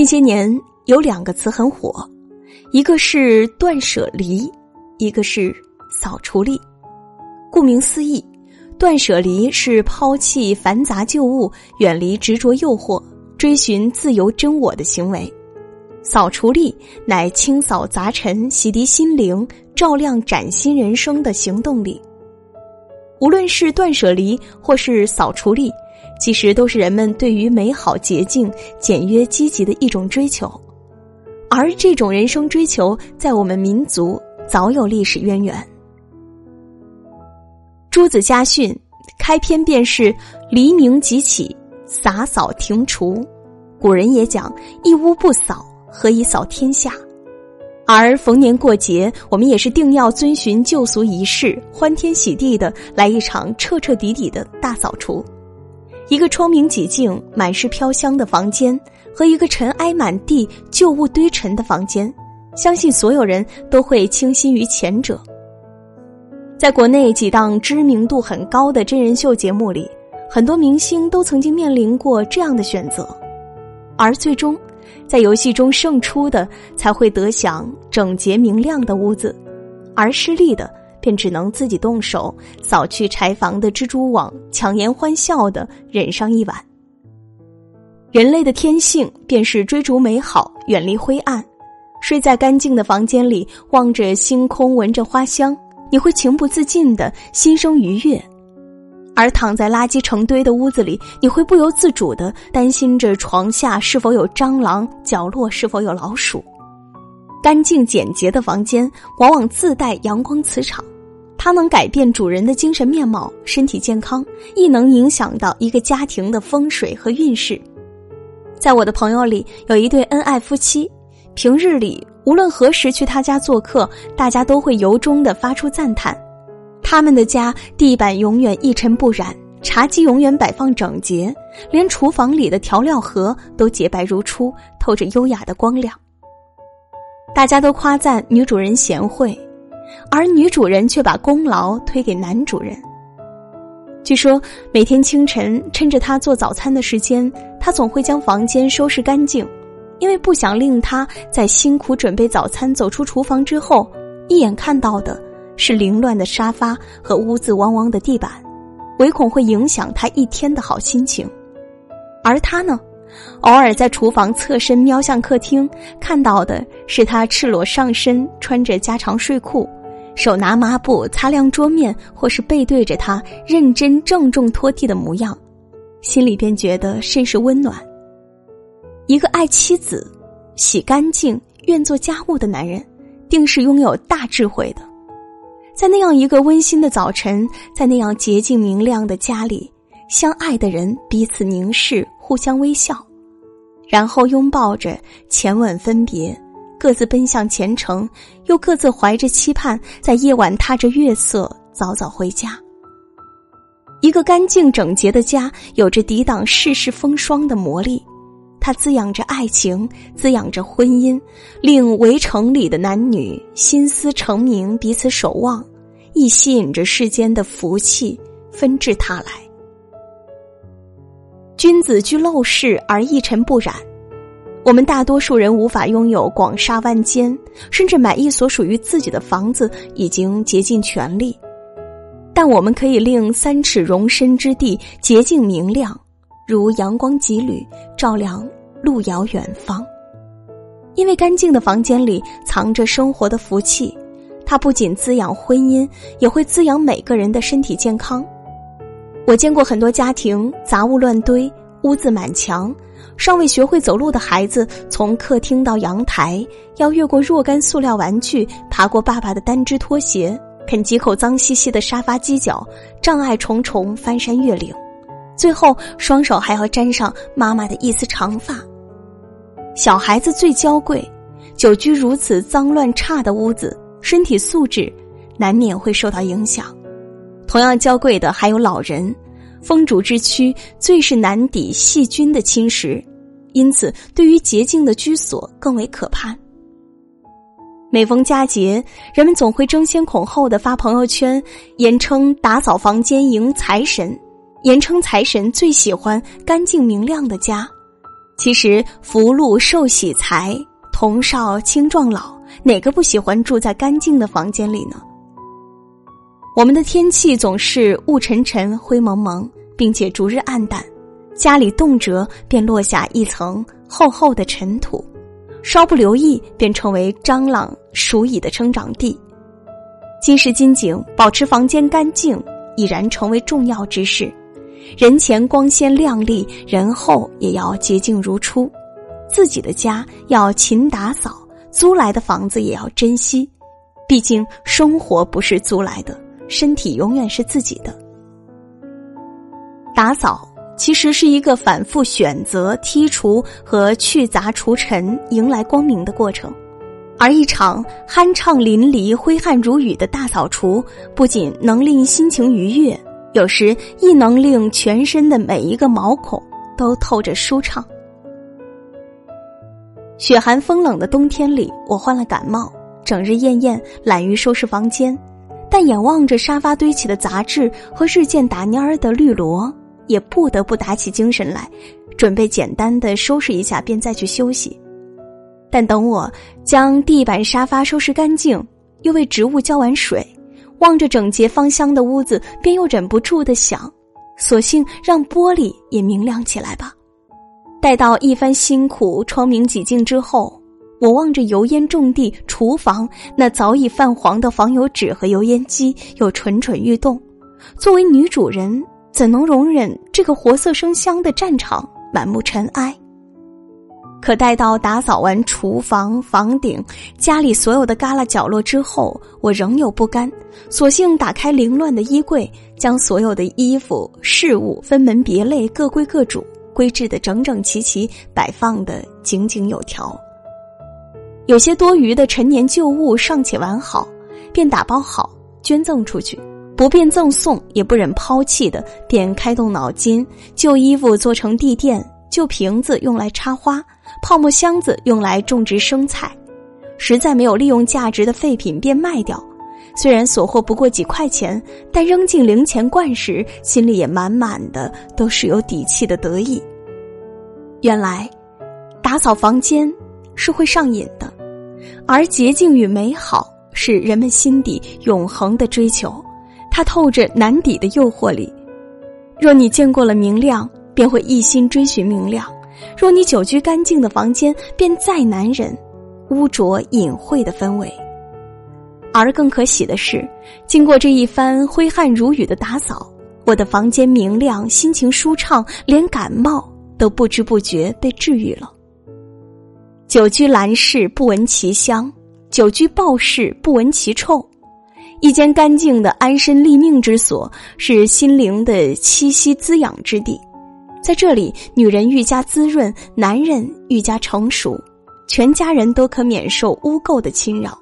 近些年有两个词很火，一个是断舍离，一个是扫除力。顾名思义，断舍离是抛弃繁杂旧物，远离执着诱惑，追寻自由真我的行为；扫除力乃清扫杂尘、洗涤心灵、照亮崭新人生的行动力。无论是断舍离或是扫除力。其实都是人们对于美好、洁净、简约、积极的一种追求，而这种人生追求在我们民族早有历史渊源。《朱子家训》开篇便是“黎明即起，洒扫庭除”。古人也讲“一屋不扫，何以扫天下”。而逢年过节，我们也是定要遵循旧俗仪式，欢天喜地的来一场彻彻底底的大扫除。一个窗明几净、满是飘香的房间，和一个尘埃满地、旧物堆尘的房间，相信所有人都会倾心于前者。在国内几档知名度很高的真人秀节目里，很多明星都曾经面临过这样的选择，而最终，在游戏中胜出的才会得享整洁明亮的屋子，而失利的。便只能自己动手扫去柴房的蜘蛛网，强颜欢笑的忍上一晚。人类的天性便是追逐美好，远离灰暗。睡在干净的房间里，望着星空，闻着花香，你会情不自禁的心生愉悦；而躺在垃圾成堆的屋子里，你会不由自主的担心着床下是否有蟑螂，角落是否有老鼠。干净简洁的房间往往自带阳光磁场。它能改变主人的精神面貌、身体健康，亦能影响到一个家庭的风水和运势。在我的朋友里，有一对恩爱夫妻，平日里无论何时去他家做客，大家都会由衷的发出赞叹。他们的家地板永远一尘不染，茶几永远摆放整洁，连厨房里的调料盒都洁白如初，透着优雅的光亮。大家都夸赞女主人贤惠。而女主人却把功劳推给男主人。据说每天清晨，趁着他做早餐的时间，他总会将房间收拾干净，因为不想令他在辛苦准备早餐走出厨房之后，一眼看到的是凌乱的沙发和污渍汪汪的地板，唯恐会影响他一天的好心情。而他呢，偶尔在厨房侧身瞄向客厅，看到的是他赤裸上身，穿着家常睡裤。手拿抹布擦亮桌面，或是背对着他认真郑重拖地的模样，心里便觉得甚是温暖。一个爱妻子、洗干净、愿做家务的男人，定是拥有大智慧的。在那样一个温馨的早晨，在那样洁净明亮的家里，相爱的人彼此凝视，互相微笑，然后拥抱着，前吻分别。各自奔向前程，又各自怀着期盼，在夜晚踏着月色早早回家。一个干净整洁的家，有着抵挡世事风霜的魔力，它滋养着爱情，滋养着婚姻，令围城里的男女心思成明，彼此守望，亦吸引着世间的福气纷至沓来。君子居陋室而一尘不染。我们大多数人无法拥有广厦万间，甚至买一所属于自己的房子已经竭尽全力，但我们可以令三尺容身之地洁净明亮，如阳光几缕照亮路遥远方。因为干净的房间里藏着生活的福气，它不仅滋养婚姻，也会滋养每个人的身体健康。我见过很多家庭杂物乱堆，污渍满墙。尚未学会走路的孩子，从客厅到阳台，要越过若干塑料玩具，爬过爸爸的单只拖鞋，啃几口脏兮兮的沙发犄角，障碍重重，翻山越岭，最后双手还要沾上妈妈的一丝长发。小孩子最娇贵，久居如此脏乱差的屋子，身体素质难免会受到影响。同样娇贵的还有老人，风烛之躯最是难抵细菌的侵蚀。因此，对于洁净的居所更为可怕。每逢佳节，人们总会争先恐后的发朋友圈，言称打扫房间迎财神，言称财神最喜欢干净明亮的家。其实福禄寿喜财、童少青壮老，哪个不喜欢住在干净的房间里呢？我们的天气总是雾沉沉、灰蒙蒙，并且逐日暗淡，家里动辄便落下一层厚厚的尘土，稍不留意便成为蟑螂、鼠蚁的生长地。今时今景，保持房间干净已然成为重要之事。人前光鲜亮丽，人后也要洁净如初。自己的家要勤打扫，租来的房子也要珍惜。毕竟生活不是租来的。身体永远是自己的。打扫其实是一个反复选择、剔除和去杂除尘，迎来光明的过程。而一场酣畅淋漓、挥汗如雨的大扫除，不仅能令心情愉悦，有时亦能令全身的每一个毛孔都透着舒畅。雪寒风冷的冬天里，我患了感冒，整日厌厌懒于收拾房间。但眼望着沙发堆起的杂志和日渐打蔫儿的绿萝，也不得不打起精神来，准备简单的收拾一下，便再去休息。但等我将地板、沙发收拾干净，又为植物浇完水，望着整洁芳香的屋子，便又忍不住的想：索性让玻璃也明亮起来吧。待到一番辛苦，窗明几净之后。我望着油烟重地，厨房那早已泛黄的防油纸和油烟机又蠢蠢欲动。作为女主人，怎能容忍这个活色生香的战场满目尘埃？可待到打扫完厨房、房顶、家里所有的旮旯角落之后，我仍有不甘，索性打开凌乱的衣柜，将所有的衣服、事物分门别类、各归各主，归置的整整齐齐，摆放的井井有条。有些多余的陈年旧物尚且完好，便打包好捐赠出去；不便赠送也不忍抛弃的，便开动脑筋：旧衣服做成地垫，旧瓶子用来插花，泡沫箱子用来种植生菜。实在没有利用价值的废品，便卖掉。虽然所获不过几块钱，但扔进零钱罐时，心里也满满的都是有底气的得意。原来，打扫房间是会上瘾的。而洁净与美好是人们心底永恒的追求，它透着难抵的诱惑力。若你见过了明亮，便会一心追寻明亮；若你久居干净的房间，便再难忍污浊隐晦的氛围。而更可喜的是，经过这一番挥汗如雨的打扫，我的房间明亮，心情舒畅，连感冒都不知不觉被治愈了。久居兰室，不闻其香；久居鲍室，不闻其臭。一间干净的安身立命之所，是心灵的栖息滋养之地。在这里，女人愈加滋润，男人愈加成熟，全家人都可免受污垢的侵扰。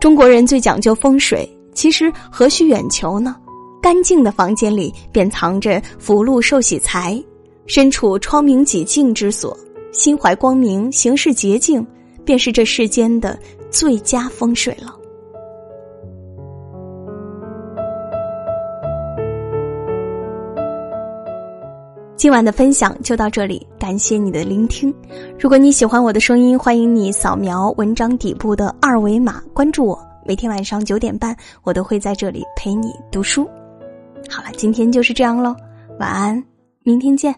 中国人最讲究风水，其实何须远求呢？干净的房间里，便藏着福禄寿喜财，身处窗明几净之所。心怀光明，行事洁净，便是这世间的最佳风水了。今晚的分享就到这里，感谢你的聆听。如果你喜欢我的声音，欢迎你扫描文章底部的二维码关注我。每天晚上九点半，我都会在这里陪你读书。好了，今天就是这样喽，晚安，明天见。